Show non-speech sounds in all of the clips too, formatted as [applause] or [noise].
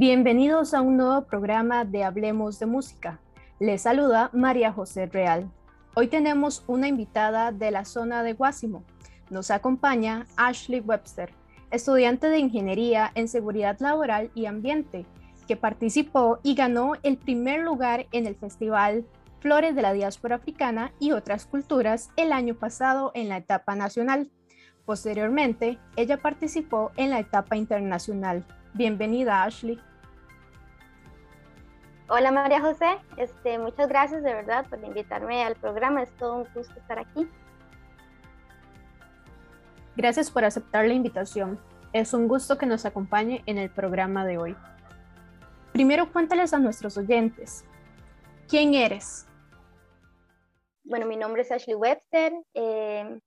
Bienvenidos a un nuevo programa de Hablemos de Música. Les saluda María José Real. Hoy tenemos una invitada de la zona de Guásimo. Nos acompaña Ashley Webster, estudiante de Ingeniería en Seguridad Laboral y Ambiente, que participó y ganó el primer lugar en el Festival Flores de la Diáspora Africana y otras culturas el año pasado en la etapa nacional. Posteriormente, ella participó en la etapa internacional. Bienvenida, Ashley. Hola María José, este, muchas gracias de verdad por invitarme al programa, es todo un gusto estar aquí. Gracias por aceptar la invitación, es un gusto que nos acompañe en el programa de hoy. Primero cuéntales a nuestros oyentes, ¿quién eres? Bueno, mi nombre es Ashley Webster, eh,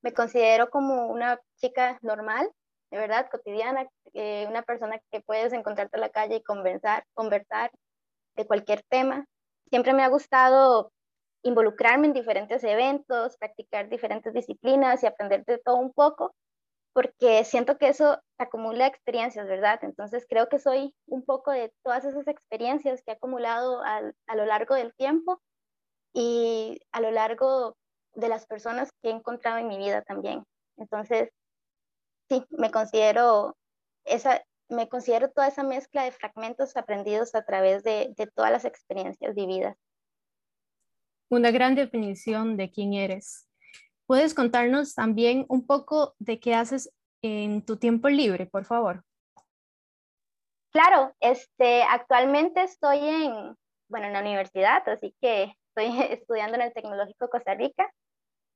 me considero como una chica normal, de verdad, cotidiana, eh, una persona que puedes encontrarte en la calle y conversar, conversar de cualquier tema. Siempre me ha gustado involucrarme en diferentes eventos, practicar diferentes disciplinas y aprender de todo un poco, porque siento que eso acumula experiencias, ¿verdad? Entonces creo que soy un poco de todas esas experiencias que he acumulado a lo largo del tiempo y a lo largo de las personas que he encontrado en mi vida también. Entonces, sí, me considero esa, me considero toda esa mezcla de fragmentos aprendidos a través de, todas las experiencias vividas. Una gran definición de quién eres. ¿Puedes contarnos también un poco de qué haces en tu tiempo libre, por favor? Claro, este, actualmente estoy en, bueno, en la universidad, así que estoy [laughs] estudiando en el Tecnológico Costa Rica.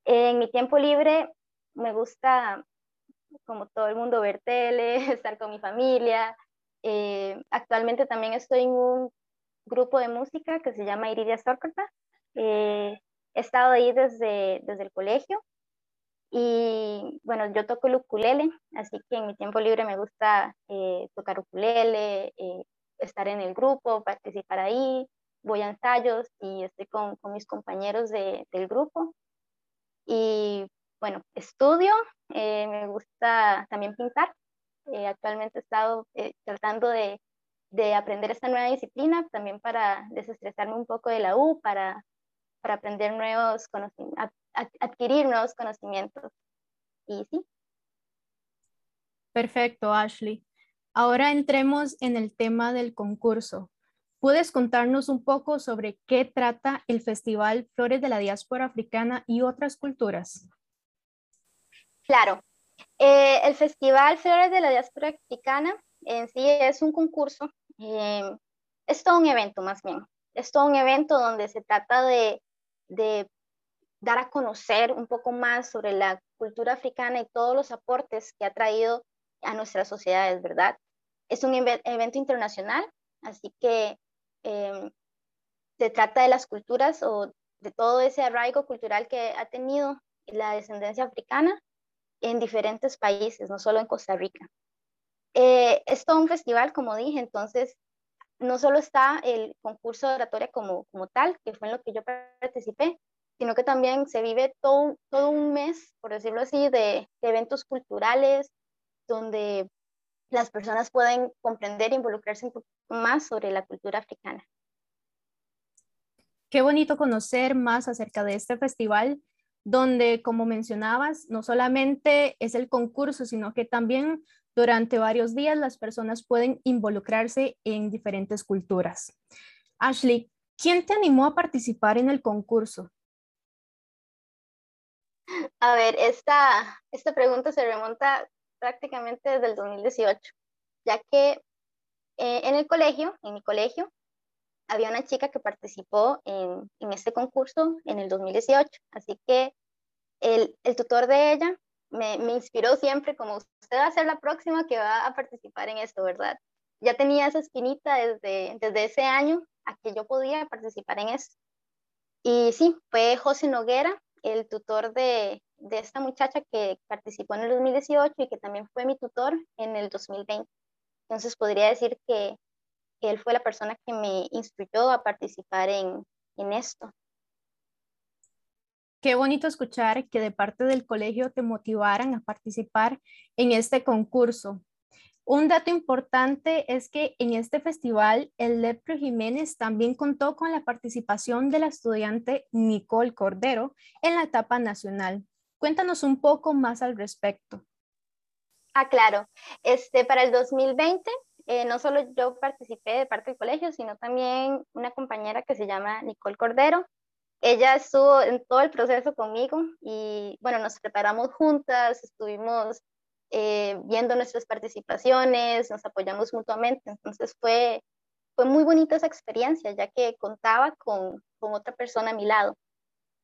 En mi tiempo libre me gusta como todo el mundo, ver tele, [laughs] estar con mi familia. Eh, actualmente también estoy en un grupo de música que se llama Iridia Sorcota. Eh, he estado ahí desde, desde el colegio y bueno, yo toco el ukulele, así que en mi tiempo libre me gusta eh, tocar ukulele, estar en el grupo, participar ahí, voy a ensayos y estoy con, con mis compañeros de, del grupo. Y bueno, estudio, eh, me gusta también pintar. Eh, actualmente he estado eh, tratando de, de, aprender esta nueva disciplina también para desestresarme un poco de la U, para, para aprender nuevos conocimientos, adquirir nuevos conocimientos. Y sí. Perfecto, Ashley. Ahora entremos en el tema del concurso. ¿Puedes contarnos un poco sobre qué trata el Festival Flores de la Diáspora Africana y otras culturas? Claro, eh, el Festival Flores de la Diáspora Africana en sí es un concurso, eh, es todo un evento más bien, es todo un evento donde se trata de, dar a conocer un poco más sobre la cultura africana y todos los aportes que ha traído a nuestras sociedades, ¿verdad? Es un evento internacional, así que eh, se trata de las culturas o de todo ese arraigo cultural que ha tenido la descendencia africana en diferentes países, no solo en Costa Rica. Eh, es todo un festival, como dije, entonces no solo está el concurso de oratoria como, como tal, que fue en lo que yo participé, sino que también se vive todo, todo un mes, por decirlo así, de, eventos culturales, donde las personas pueden comprender e involucrarse un poco más sobre la cultura africana. Qué bonito conocer más acerca de este festival donde, como mencionabas, no solamente es el concurso, sino que también durante varios días las personas pueden involucrarse en diferentes culturas. Ashley, ¿quién te animó a participar en el concurso? A ver, esta, esta pregunta se remonta prácticamente desde el 2018, ya que eh, en el colegio, en mi colegio, había una chica que participó en, en este concurso en el 2018, así que el, el tutor de ella me, me, inspiró siempre como usted va a ser la próxima que va a participar en esto, ¿verdad? Ya tenía esa espinita desde, desde ese año a que yo podía participar en esto. Y sí, fue José Noguera, el tutor de, de esta muchacha que participó en el 2018 y que también fue mi tutor en el 2020. Entonces podría decir que él fue la persona que me instruyó a participar en, en esto. Qué bonito escuchar que de parte del colegio te motivaran a participar en este concurso. Un dato importante es que en este festival el Lepro Jiménez también contó con la participación de la estudiante Nicole Cordero en la etapa nacional. Cuéntanos un poco más al respecto. Ah, claro. Este, para el 2020, eh, no solo yo participé de parte del colegio, sino también una compañera que se llama Nicole Cordero. Ella estuvo en todo el proceso conmigo y bueno, nos preparamos juntas, estuvimos eh, viendo nuestras participaciones, nos apoyamos mutuamente. Entonces fue, fue muy bonita esa experiencia, ya que contaba con, con otra persona a mi lado.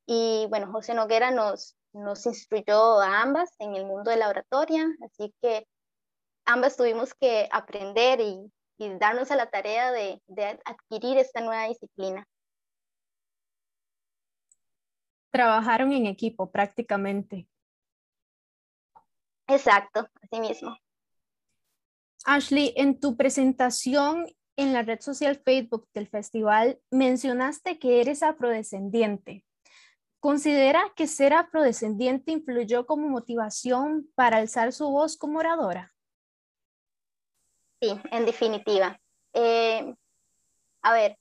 Y bueno, José Noguera nos, nos instruyó a ambas en el mundo de la oratoria, así que ambas tuvimos que aprender y, y darnos a la tarea de, de adquirir esta nueva disciplina. Trabajaron en equipo prácticamente. Exacto, así mismo. Ashley, en tu presentación en la red social Facebook del festival mencionaste que eres afrodescendiente. ¿Considera que ser afrodescendiente influyó como motivación para alzar su voz como oradora? Sí, en definitiva. Eh, a ver,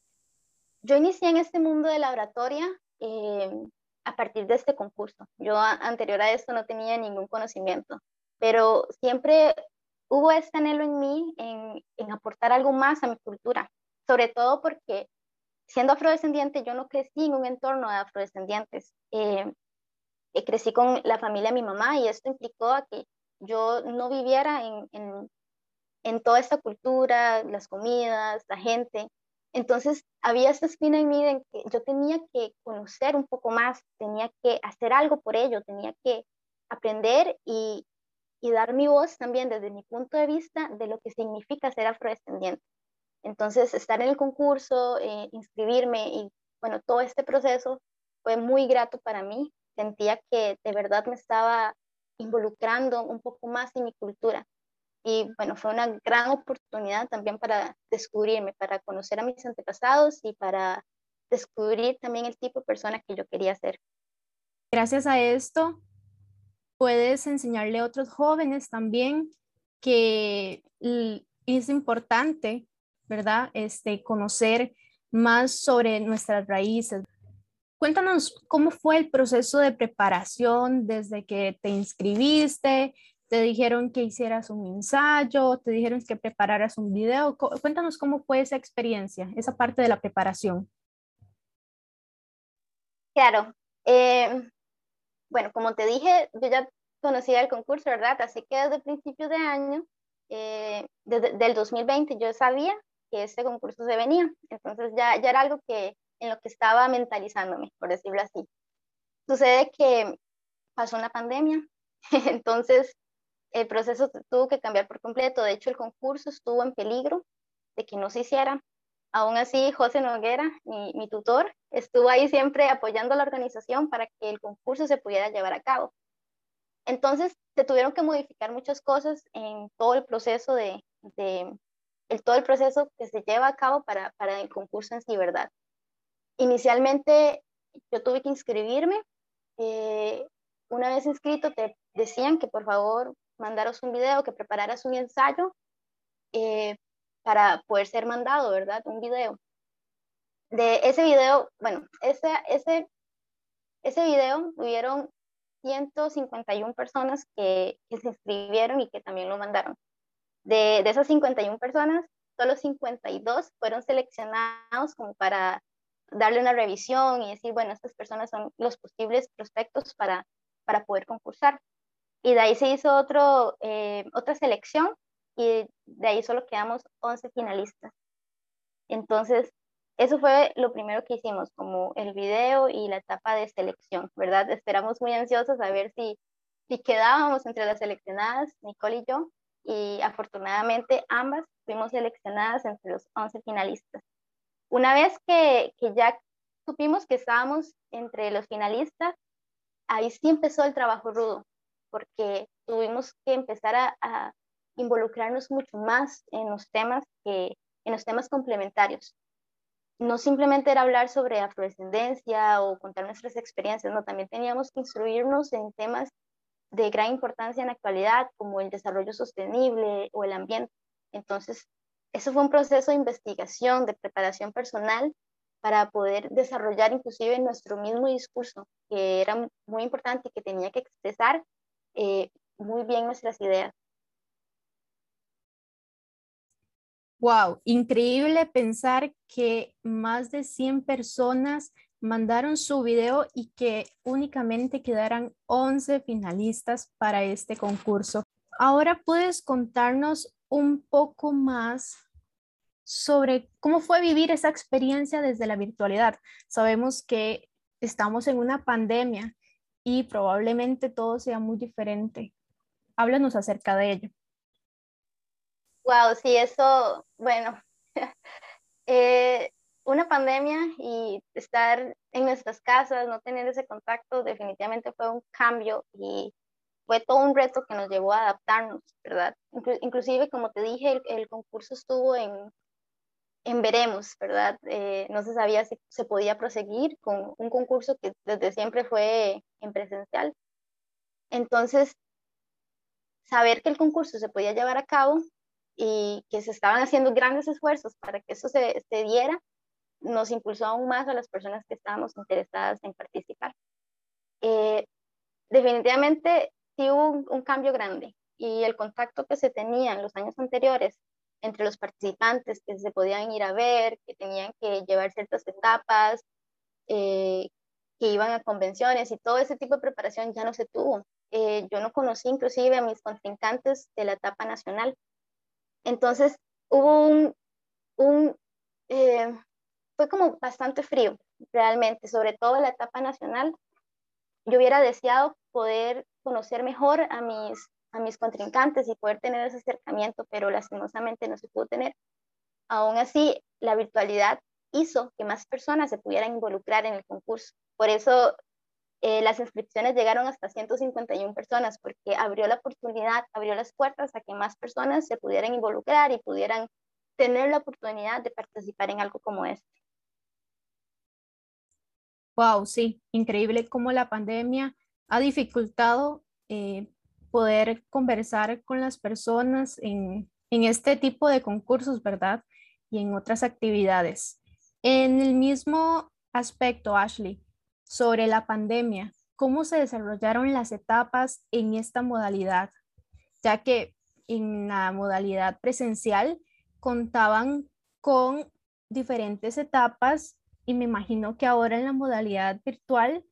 yo inicié en este mundo de la oratoria eh, a partir de este concurso. Yo anterior a esto no tenía ningún conocimiento pero siempre hubo este anhelo en mí en, aportar algo más a mi cultura, sobre todo porque siendo afrodescendiente yo no crecí en un entorno de afrodescendientes, eh, eh, crecí con la familia de mi mamá y esto implicó a que yo no viviera en, en, en toda esta cultura, las comidas, la gente. Entonces había esta espina en mí de que yo tenía que conocer un poco más, tenía que hacer algo por ello, tenía que aprender y, y dar mi voz también desde mi punto de vista de lo que significa ser afrodescendiente. Entonces, estar en el concurso, eh, inscribirme y bueno, todo este proceso fue muy grato para mí. Sentía que de verdad me estaba involucrando un poco más en mi cultura. Y bueno, fue una gran oportunidad también para descubrirme, para conocer a mis antepasados y para descubrir también el tipo de persona que yo quería ser. Gracias a esto, puedes enseñarle a otros jóvenes también que es importante, ¿verdad? Este, conocer más sobre nuestras raíces. Cuéntanos cómo fue el proceso de preparación desde que te inscribiste, te dijeron que hicieras un ensayo, te dijeron que prepararas un video. Cuéntanos cómo fue esa experiencia, esa parte de la preparación. Claro, eh, bueno, como te dije, yo ya conocía el concurso, ¿verdad? Así que desde principios de año, eh, desde del 2020, yo sabía que este concurso se venía. Entonces ya, ya era algo que en lo que estaba mentalizándome, por decirlo así. Sucede que pasó una pandemia, [laughs] entonces el proceso tuvo que cambiar por completo. De hecho, el concurso estuvo en peligro de que no se hiciera. Aún así, José Noguera, mi, tutor, estuvo ahí siempre apoyando a la organización para que el concurso se pudiera llevar a cabo. Entonces, se tuvieron que modificar muchas cosas en todo el proceso de, de el, todo el proceso que se lleva a cabo para, para el concurso en sí, ¿verdad? Inicialmente, yo tuve que inscribirme. Eh, una vez inscrito, te decían que por favor mandaros un video, que prepararas un ensayo eh, para poder ser mandado, ¿verdad? Un video. De ese video, bueno, ese, ese, ese video hubieron 151 personas que, se inscribieron y que también lo mandaron. De, de esas 51 personas, solo 52 fueron seleccionados como para darle una revisión y decir, bueno, estas personas son los posibles prospectos para, para poder concursar. Y de ahí se hizo otro, eh, otra selección y de ahí solo quedamos 11 finalistas. Entonces, eso fue lo primero que hicimos, como el video y la etapa de selección, ¿verdad? Esperamos muy ansiosos a ver si, si quedábamos entre las seleccionadas, Nicole y yo, y afortunadamente ambas fuimos seleccionadas entre los 11 finalistas. Una vez que, que ya supimos que estábamos entre los finalistas, ahí sí empezó el trabajo rudo, porque tuvimos que empezar a, a involucrarnos mucho más en los temas que en los temas complementarios no simplemente era hablar sobre afrodescendencia o contar nuestras experiencias, no, también teníamos que instruirnos en temas de gran importancia en la actualidad, como el desarrollo sostenible o el ambiente. Entonces, eso fue un proceso de investigación, de preparación personal para poder desarrollar inclusive nuestro mismo discurso, que era muy importante y que tenía que expresar eh, muy bien nuestras ideas. Wow, increíble pensar que más de 100 personas mandaron su video y que únicamente quedaran 11 finalistas para este concurso. Ahora puedes contarnos un poco más sobre cómo fue vivir esa experiencia desde la virtualidad. Sabemos que estamos en una pandemia y probablemente todo sea muy diferente. Háblanos acerca de ello. Wow, sí, eso, bueno, [laughs] eh, una pandemia y estar en nuestras casas, no tener ese contacto, definitivamente fue un cambio y fue todo un reto que nos llevó a adaptarnos, ¿verdad? inclusive, como te dije, el, concurso estuvo en, en veremos, ¿verdad? Eh, no se sabía si se podía proseguir con un concurso que desde siempre fue en presencial. Entonces, saber que el concurso se podía llevar a cabo y que se estaban haciendo grandes esfuerzos para que eso se, se diera, nos impulsó aún más a las personas que estábamos interesadas en participar. Eh, definitivamente sí hubo un, cambio grande y el contacto que se tenía en los años anteriores entre los participantes que se podían ir a ver, que tenían que llevar ciertas etapas, eh, que iban a convenciones y todo ese tipo de preparación ya no se tuvo. Eh, yo no conocí inclusive a mis contrincantes de la etapa nacional. Entonces hubo un, un fue como bastante frío, realmente, sobre todo en la etapa nacional. Yo hubiera deseado poder conocer mejor a mis, a mis contrincantes y poder tener ese acercamiento, pero lastimosamente no se pudo tener. Aún así, la virtualidad hizo que más personas se pudieran involucrar en el concurso. Por eso eh, las inscripciones llegaron hasta 151 personas, porque abrió la oportunidad, abrió las puertas a que más personas se pudieran involucrar y pudieran tener la oportunidad de participar en algo como este. Wow, sí, increíble cómo la pandemia ha dificultado eh, poder conversar con las personas en, en este tipo de concursos, ¿verdad? Y en otras actividades. En el mismo aspecto, Ashley, sobre la pandemia, ¿cómo se desarrollaron las etapas en esta modalidad? Ya que en la modalidad presencial contaban con diferentes etapas y me imagino que ahora en la modalidad virtual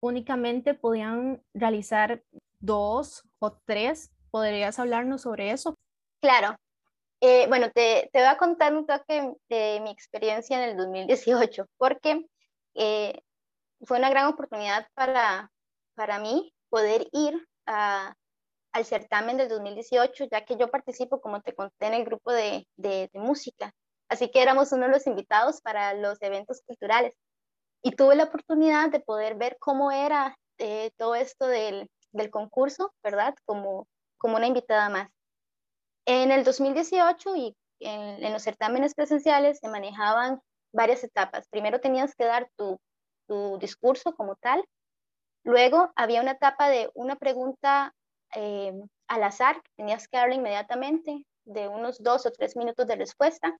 únicamente podían realizar dos o tres. ¿Podrías hablarnos sobre eso? Claro. Eh, bueno, te, te, voy a contar un toque de mi experiencia en el 2018, porque eh, fue una gran oportunidad para, para mí poder ir a, al certamen del 2018, ya que yo participo, como te conté, en el grupo de, de, de música Así que éramos uno de los invitados para los eventos culturales. Y tuve la oportunidad de poder ver cómo era eh, todo esto del, del, concurso, ¿verdad? Como, como una invitada más. En el 2018 y en, los certámenes presenciales se manejaban varias etapas. Primero tenías que dar tu, discurso como tal. Luego había una etapa de una pregunta eh, al azar, tenías que darle inmediatamente, de unos dos o tres minutos de respuesta.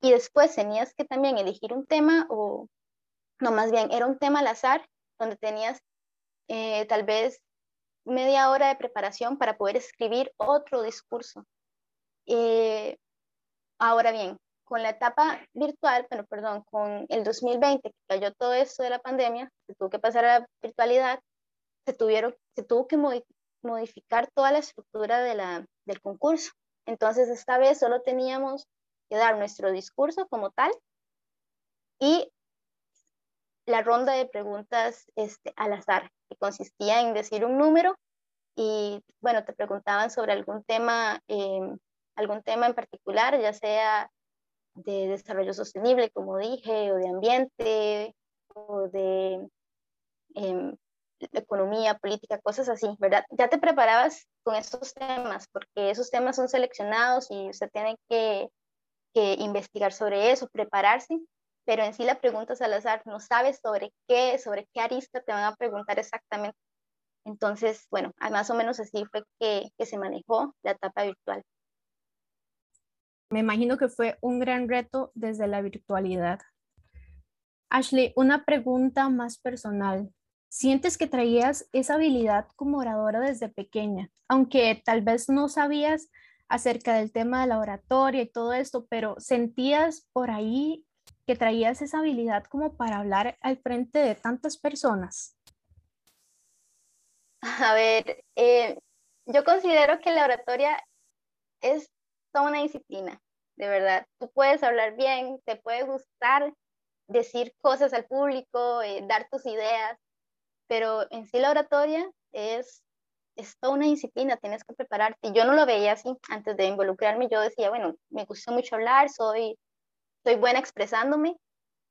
Y después tenías que también elegir un tema o, no, más bien, era un tema al azar, donde tenías eh, tal vez media hora de preparación para poder escribir otro discurso. Eh, ahora bien, con la etapa virtual, pero perdón, con el 2020, que cayó todo esto de la pandemia, se tuvo que pasar a la virtualidad, se, tuvieron, se tuvo que modificar toda la estructura de la, del concurso. Entonces, esta vez solo teníamos dar nuestro discurso como tal y la ronda de preguntas este, al azar, que consistía en decir un número y, bueno, te preguntaban sobre algún tema, em, algún tema en particular, ya sea de desarrollo sostenible, como dije, o de ambiente, o de em, economía, política, cosas así, ¿verdad? Ya te preparabas con esos temas, porque esos temas son seleccionados y usted tiene que que investigar sobre eso, prepararse, pero en sí la pregunta al azar, no sabes sobre qué, sobre qué arista te van a preguntar exactamente. Entonces, bueno, más o menos así fue que, que se manejó la etapa virtual. Me imagino que fue un gran reto desde la virtualidad. Ashley, una pregunta más personal. ¿Sientes que traías esa habilidad como oradora desde pequeña? Aunque tal vez no sabías acerca del tema de la oratoria y todo esto, pero sentías por ahí que traías esa habilidad como para hablar al frente de tantas personas. A ver, eh, yo considero que la oratoria es toda una disciplina, de verdad. Tú puedes hablar bien, te puede gustar decir cosas al público, eh, dar tus ideas, pero en sí la oratoria es, es toda una disciplina, tienes que prepararte. Yo no lo veía así antes de involucrarme, yo decía, bueno, me gusta mucho hablar, soy, soy buena expresándome,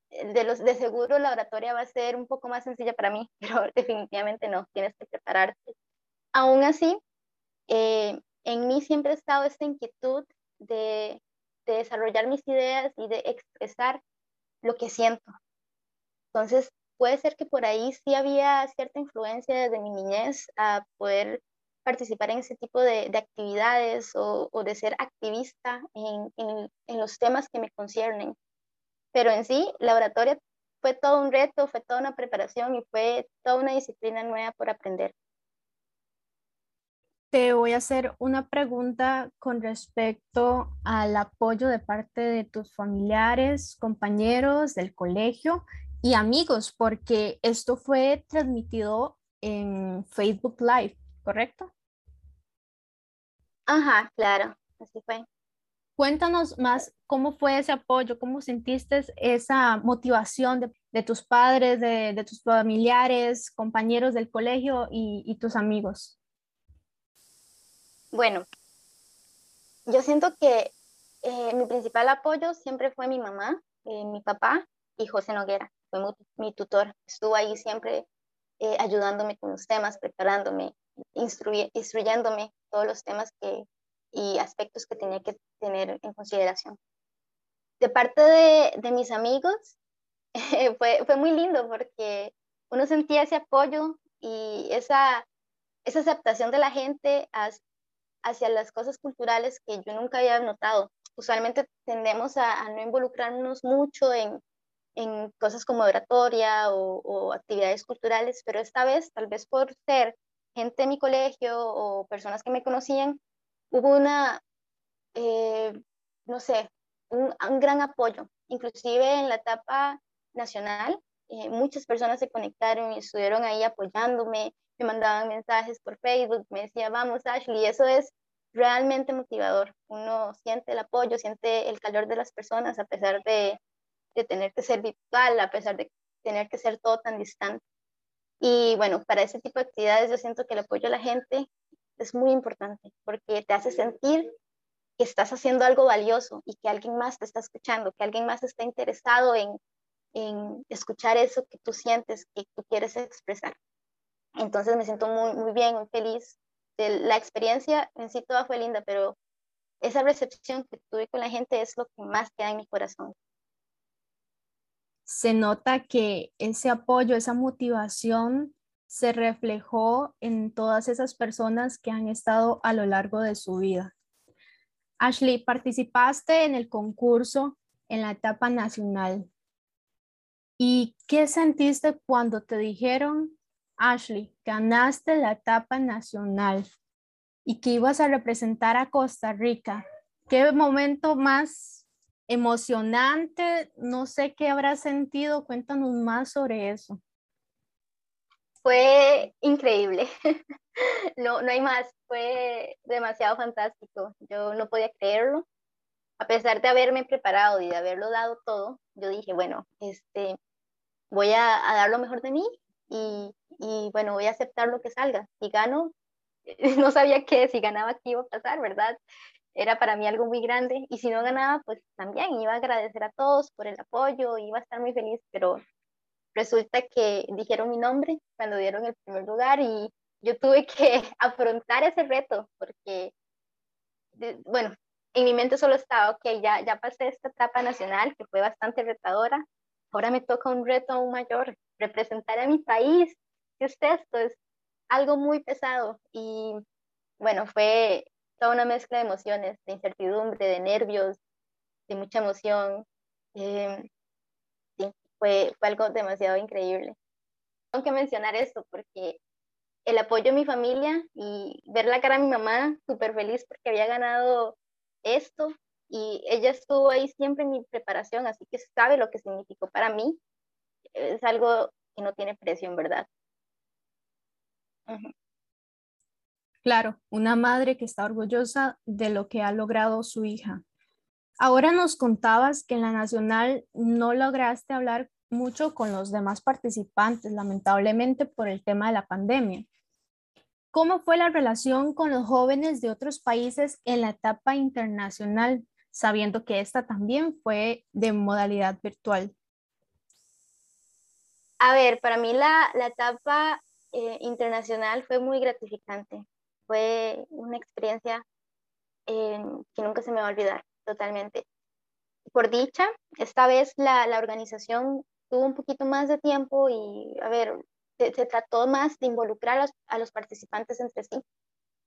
de, los, de seguro la oratoria va a ser un poco más sencilla para mí, [laughs] pero definitivamente no, tienes que prepararte. Aún así, eh, en mí siempre ha estado esta inquietud de, de desarrollar mis ideas y de expresar lo que siento. Entonces, puede ser que por ahí sí había cierta influencia desde mi niñez a poder participar en ese tipo de, actividades o, de ser activista en, en, los temas que me conciernen. Pero en sí, la oratoria fue todo un reto, fue toda una preparación y fue toda una disciplina nueva por aprender. Te voy a hacer una pregunta con respecto al apoyo de parte de tus familiares, compañeros del colegio y amigos, porque esto fue transmitido en Facebook Live, ¿correcto? Ajá, claro, así fue. Cuéntanos más cómo fue ese apoyo, cómo sentiste esa motivación de, tus padres, de, tus familiares, compañeros del colegio y, tus amigos. Bueno, yo siento que eh, mi principal apoyo siempre fue mi mamá, eh, mi papá y José Noguera fue mi, tutor, estuvo ahí siempre eh, ayudándome con los temas, preparándome, instruyéndome todos los temas que, y aspectos que tenía que tener en consideración. De parte de, mis amigos, [laughs] fue, fue muy lindo porque uno sentía ese apoyo y esa, esa aceptación de la gente hacia las cosas culturales que yo nunca había notado. Usualmente tendemos a, no involucrarnos mucho en, en cosas como oratoria o, actividades culturales, pero esta vez, tal vez por ser gente de mi colegio o personas que me conocían, hubo una, eh, no sé, un, gran apoyo. Inclusive en la etapa nacional, eh, muchas personas se conectaron y estuvieron ahí apoyándome, me mandaban mensajes por Facebook, me decía, vamos Ashley, eso es realmente motivador. Uno siente el apoyo, siente el calor de las personas a pesar de, de tener que ser virtual, a pesar de tener que ser todo tan distante. Y bueno, para ese tipo de actividades yo siento que el apoyo a la gente es muy importante porque te hace sentir que estás haciendo algo valioso y que alguien más te está escuchando, que alguien más está interesado en, en escuchar eso que tú sientes, que tú quieres expresar. Entonces me siento muy, muy bien, muy feliz. La experiencia en sí toda fue linda, pero esa recepción que tuve con la gente es lo que más queda en mi corazón se nota que ese apoyo, esa motivación se reflejó en todas esas personas que han estado a lo largo de su vida. Ashley, participaste en el concurso en la etapa nacional. ¿Y qué sentiste cuando te dijeron, Ashley, ganaste la etapa nacional y que ibas a representar a Costa Rica? ¿Qué momento más emocionante, no sé qué habrás sentido, cuéntanos más sobre eso. Fue increíble, [laughs] no, no hay más, fue demasiado fantástico, yo no podía creerlo, a pesar de haberme preparado y de haberlo dado todo, yo dije, bueno, este, voy a, dar lo mejor de mí y, bueno, voy a aceptar lo que salga. Si gano, [laughs] no sabía que si ganaba qué iba a pasar, ¿verdad? era para mí algo muy grande y si no ganaba, pues también iba a agradecer a todos por el apoyo, iba a estar muy feliz, pero resulta que dijeron mi nombre cuando dieron el primer lugar y yo tuve que [laughs] afrontar ese reto porque, bueno, en mi mente solo estaba, ok, ya, ya pasé esta etapa nacional que fue bastante retadora, ahora me toca un reto aún mayor, representar a mi país. ¿Qué es esto? Es algo muy pesado y bueno, fue toda una mezcla de emociones, de incertidumbre, de nervios, de mucha emoción. Eh, sí, fue, fue algo demasiado increíble. Tengo que mencionar esto porque el apoyo de mi familia y ver la cara de mi mamá súper feliz porque había ganado esto y ella estuvo ahí siempre en mi preparación, así que sabe lo que significó para mí. Es algo que no tiene precio, en verdad. Claro, una madre que está orgullosa de lo que ha logrado su hija. Ahora nos contabas que en la nacional no lograste hablar mucho con los demás participantes, lamentablemente por el tema de la pandemia. ¿Cómo fue la relación con los jóvenes de otros países en la etapa internacional, sabiendo que esta también fue de modalidad virtual? A ver, para mí la, etapa eh, internacional fue muy gratificante. Fue una experiencia eh, que nunca se me va a olvidar totalmente. Por dicha, esta vez la, la organización tuvo un poquito más de tiempo y, a ver, se, trató más de involucrar a los, participantes entre sí.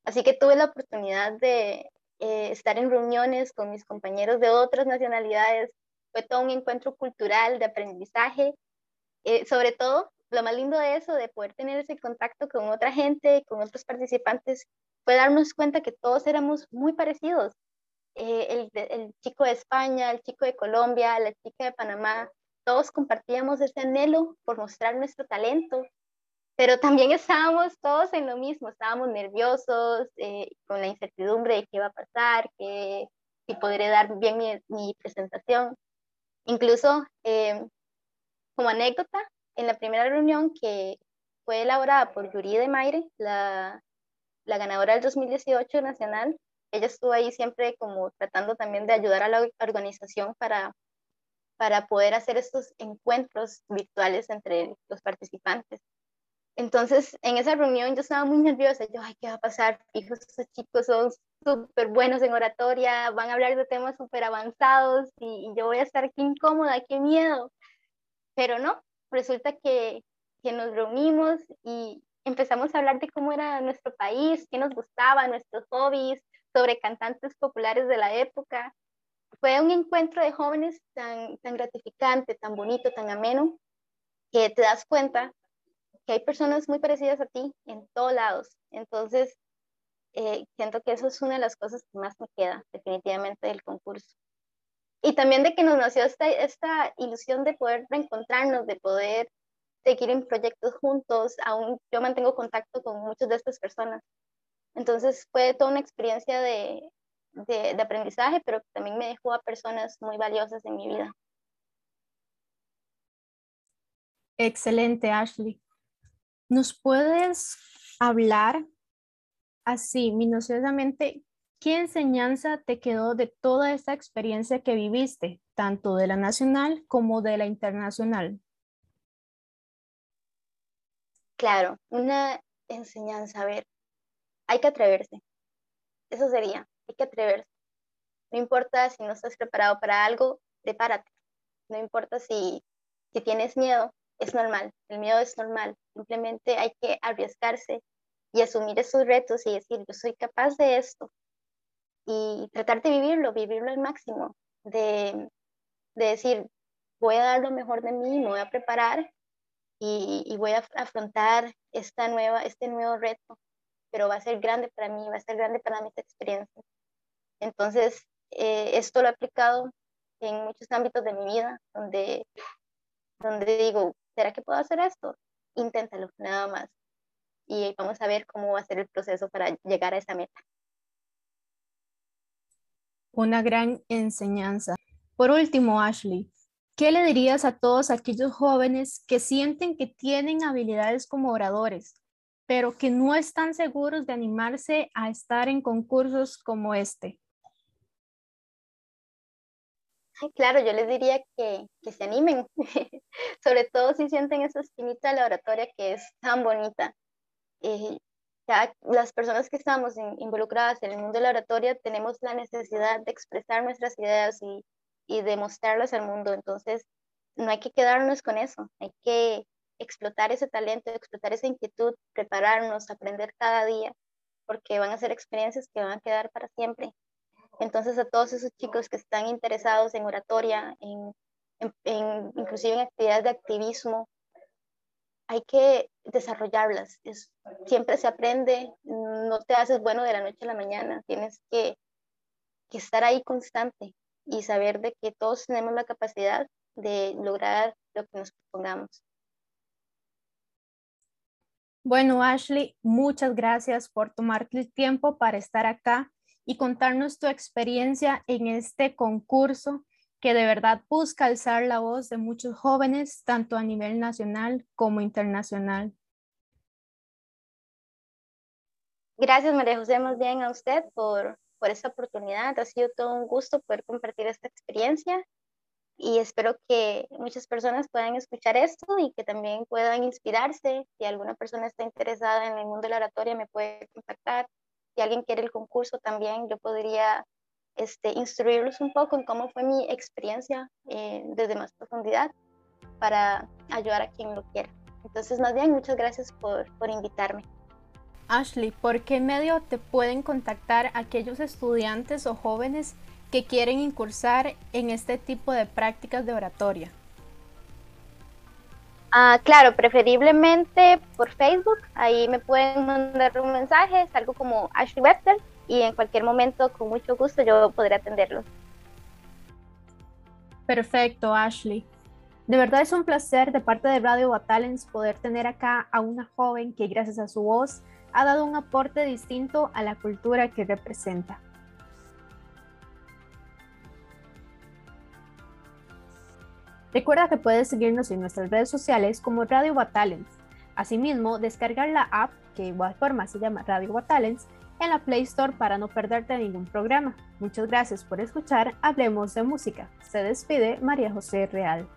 Así que tuve la oportunidad de eh, estar en reuniones con mis compañeros de otras nacionalidades. Fue todo un encuentro cultural, de aprendizaje. Eh, sobre todo, lo más lindo de eso, de poder tener ese contacto con otra gente, con otros participantes, fue darnos cuenta que todos éramos muy parecidos. Eh, el, el, chico de España, el chico de Colombia, la chica de Panamá, todos compartíamos ese anhelo por mostrar nuestro talento, pero también [laughs] estábamos todos en lo mismo, estábamos nerviosos, eh, con la incertidumbre de qué va a pasar, que si podré dar bien mi, presentación. Incluso, eh, como anécdota, en la primera reunión que fue elaborada por Yuri de Maire, la, la ganadora del 2018 nacional, ella estuvo ahí siempre como tratando también de ayudar a la organización para para poder hacer estos encuentros virtuales entre los participantes. Entonces, en esa reunión yo estaba muy nerviosa. Yo, ay, ¿qué va a pasar? Fijos, estos chicos son súper buenos en oratoria, van a hablar de temas súper avanzados y, yo voy a estar aquí incómoda, qué miedo. Pero no, resulta que, que nos reunimos y empezamos a hablar de cómo era nuestro país, qué nos gustaba, nuestros hobbies, sobre cantantes populares de la época fue un encuentro de jóvenes tan, tan gratificante, tan bonito, tan ameno, que te das cuenta que hay personas muy parecidas a ti en todos lados. Entonces, eh, siento que eso es una de las cosas que más me queda definitivamente del concurso. Y también de que nos nació esta, esta ilusión de poder reencontrarnos, de poder seguir en proyectos juntos. Aún yo mantengo contacto con muchas de estas personas. Entonces fue toda una experiencia de, de, aprendizaje, pero también me dejó a personas muy valiosas en mi vida. Excelente, Ashley. ¿Nos puedes hablar así, minuciosamente, qué enseñanza te quedó de toda esta experiencia que viviste, tanto de la nacional como de la internacional? Claro, una enseñanza, a ver, hay que atreverse. Eso sería, hay que atreverse. No importa si no estás preparado para algo, prepárate. No importa si, si tienes miedo, es normal. El miedo es normal. Simplemente hay que arriesgarse y asumir esos retos y decir, yo soy capaz de esto. Y tratar de vivirlo, vivirlo al máximo. De, de decir, voy a dar lo mejor de mí, me voy a preparar y, y, voy a afrontar esta nueva, este nuevo reto, pero va a ser grande para mí, va a ser grande para mis experiencias. Entonces, eh, esto lo he aplicado en muchos ámbitos de mi vida, donde, donde digo, ¿será que puedo hacer esto? Inténtalo, nada más. Y vamos a ver cómo va a ser el proceso para llegar a esa meta. Una gran enseñanza. Por último, Ashley, ¿qué le dirías a todos aquellos jóvenes que sienten que tienen habilidades como oradores, pero que no están seguros de animarse a estar en concursos como este? Claro, yo les diría que, que se animen, [laughs] sobre todo si sienten esa espinita de la oratoria que es tan bonita. Eh, las personas que estamos involucradas en el mundo de la oratoria tenemos la necesidad de expresar nuestras ideas y, y demostrarlas al mundo, entonces no hay que quedarnos con eso, hay que explotar ese talento, explotar esa inquietud, prepararnos, aprender cada día, porque van a ser experiencias que van a quedar para siempre. Entonces a todos esos chicos que están interesados en oratoria, en, inclusive en actividades de activismo, hay que desarrollarlas. Es, siempre se aprende, no te haces bueno de la noche a la mañana, tienes que, estar ahí constante y saber de que todos tenemos la capacidad de lograr lo que nos propongamos. Bueno, Ashley, muchas gracias por tomarte el tiempo para estar acá y contarnos tu experiencia en este concurso que de verdad busca alzar la voz de muchos jóvenes, tanto a nivel nacional como internacional. Gracias, María José, más bien a usted por, por esta oportunidad. Ha sido todo un gusto poder compartir esta experiencia y espero que muchas personas puedan escuchar esto y que también puedan inspirarse. Si alguna persona está interesada en el mundo de la oratoria, me puede contactar. Si alguien quiere el concurso, también yo podría este, instruirlos un poco en cómo fue mi experiencia eh, desde más profundidad para ayudar a quien lo quiera. Entonces, más bien, muchas gracias por, por invitarme. Ashley, ¿por qué medio te pueden contactar aquellos estudiantes o jóvenes que quieren incursar en este tipo de prácticas de oratoria? Ah, claro, preferiblemente por Facebook. Ahí me pueden mandar un mensaje, algo como Ashley Webster, y en cualquier momento, con mucho gusto, yo podré atenderlos. Perfecto, Ashley. De verdad es un placer de parte de Radio Batalens poder tener acá a una joven que gracias a su voz ha dado un aporte distinto a la cultura que representa. Recuerda que puedes seguirnos en nuestras redes sociales como Radio Batalens. Asimismo, descargar la app, que de igual se llama Radio Batalens, en la Play Store para no perderte ningún programa. Muchas gracias por escuchar Hablemos de Música. Se despide María José Real.